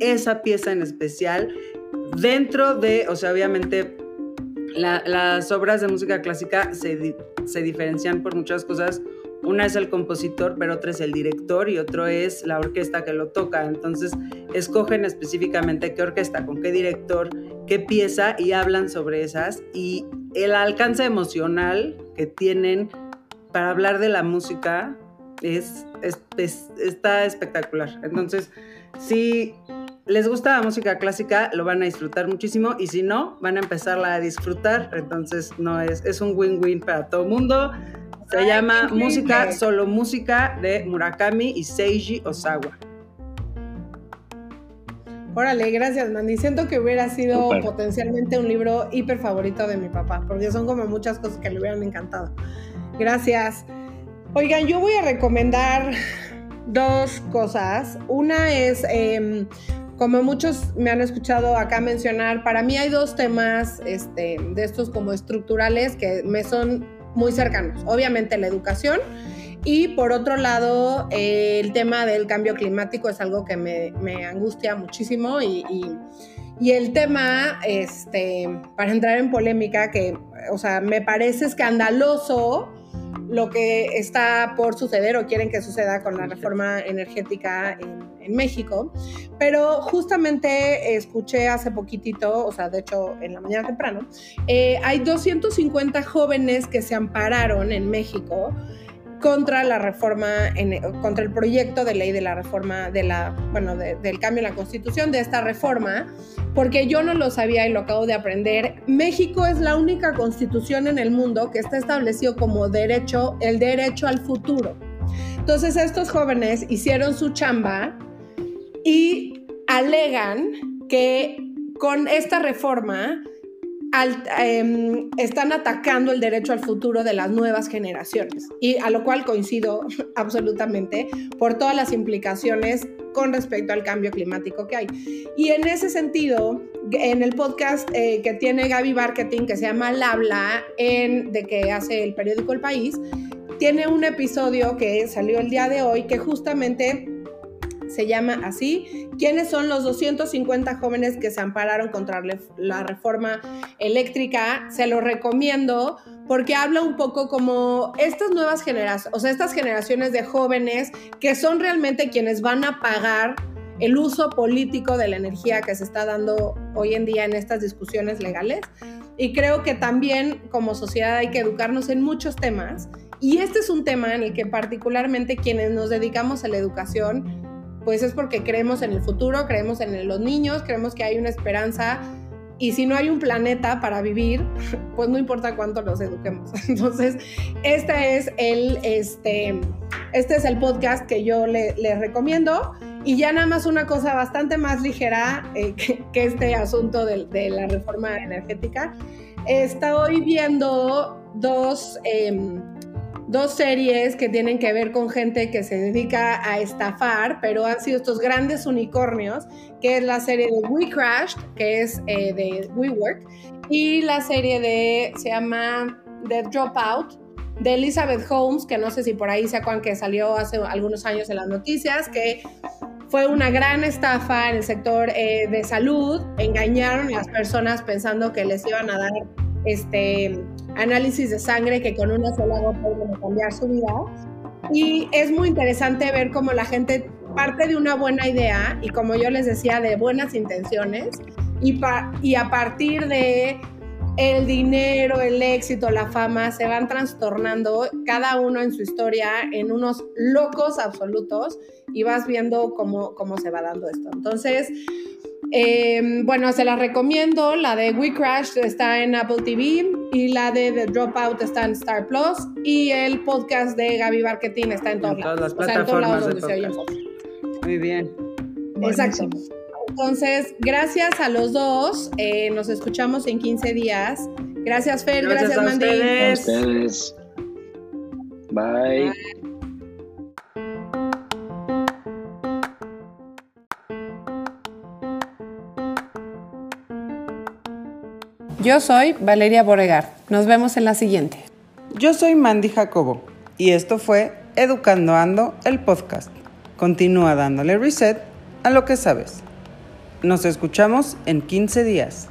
esa pieza en especial dentro de, o sea, obviamente las obras de música clásica se, se diferencian por muchas cosas. Una es el compositor, pero otra es el director y otro es la orquesta que lo toca. Entonces, escogen específicamente qué orquesta, con qué director, qué pieza y hablan sobre esas. Y el alcance emocional que tienen para hablar de la música es, está espectacular. Entonces, si les gusta la música clásica, lo van a disfrutar muchísimo y si no, van a empezarla a disfrutar. Entonces, no es, es un win-win para todo el mundo. Se llama Música, solo música de Murakami y Seiji Osawa. Órale, gracias, Mandy. Siento que hubiera sido potencialmente un libro hiper favorito de mi papá, porque son como muchas cosas que le hubieran encantado. Gracias. Oigan, yo voy a recomendar dos cosas. Una es, em, como muchos me han escuchado acá mencionar, para mí hay dos temas este, de estos como estructurales que me son muy cercanos. Obviamente la educación y por otro lado el tema del cambio climático es algo que me, angustia muchísimo y, el tema, este, para entrar en polémica, que, o sea, me parece escandaloso lo que está por suceder o quieren que suceda con la reforma energética en, México. Pero justamente escuché hace poquitito, o sea, de hecho en la mañana temprano, eh, hay 250 jóvenes que se ampararon en México contra la reforma, contra el proyecto de ley de la reforma, bueno, del cambio en la constitución, de esta reforma, porque yo no lo sabía y lo acabo de aprender. México es la única constitución en el mundo que está establecido como derecho, el derecho al futuro. Entonces estos jóvenes hicieron su chamba y alegan que con esta reforma Em, están atacando el derecho al futuro de las nuevas generaciones. Y a lo cual coincido absolutamente por todas las implicaciones con respecto al cambio climático que hay. Y en ese sentido, en el podcast eh, que tiene Gaby Marketing, que se llama Al Habla, en, de que hace el periódico El País, tiene un episodio que salió el día de hoy que justamente se llama así. ¿Quiénes son los 250 jóvenes que se ampararon contra la reforma eléctrica? Se lo recomiendo porque habla un poco como estas nuevas generaciones, o sea, estas generaciones de jóvenes que son realmente quienes van a pagar el uso político de la energía que se está dando hoy en día en estas discusiones legales. Y creo que también como sociedad hay que educarnos en muchos temas. Y este es un tema en el que particularmente quienes nos dedicamos a la educación pues es porque creemos en el futuro, creemos en los niños, creemos que hay una esperanza y si no hay un planeta para vivir, pues no importa cuánto los eduquemos. Entonces, este es el, este, este es el podcast que yo les le recomiendo. Y ya nada más una cosa bastante más ligera eh, que, este asunto de, de, la reforma energética. Estoy viendo dos... Em, dos series que tienen que ver con gente que se dedica a estafar, pero han sido estos grandes unicornios, que es la serie de We Crashed, que es eh, de WeWork, y la serie de, se llama The Dropout, de Elizabeth Holmes, que no sé si por ahí se acuerdan que salió hace algunos años en las noticias, que fue una gran estafa en el sector eh, de salud. Engañaron a las personas pensando que les iban a dar este análisis de sangre que con una sola gota a cambiar su vida. Y es muy interesante ver cómo la gente parte de una buena idea y como yo les decía, de buenas intenciones y, y a partir de el dinero, el éxito, la fama se van trastornando cada uno en su historia en unos locos absolutos y vas viendo cómo, cómo se va dando esto. Entonces, em, bueno, se la recomiendo. La de We Crash está en Apple TV y la de The Dropout está en Star Plus y el podcast de Gaby Marketing está en, todas las plataformas donde se oye Muy bien. Exacto. Entonces, gracias a los dos. Eh, nos escuchamos en 15 días. Gracias, Fer. Gracias, gracias Mandy. A ustedes. Bye. Yo soy Valeria Boregar. Nos vemos en la siguiente. Yo soy Mandy Jacobo y esto fue Educando Ando, el podcast. Continúa dándole reset a lo que sabes. Nos escuchamos en 15 días.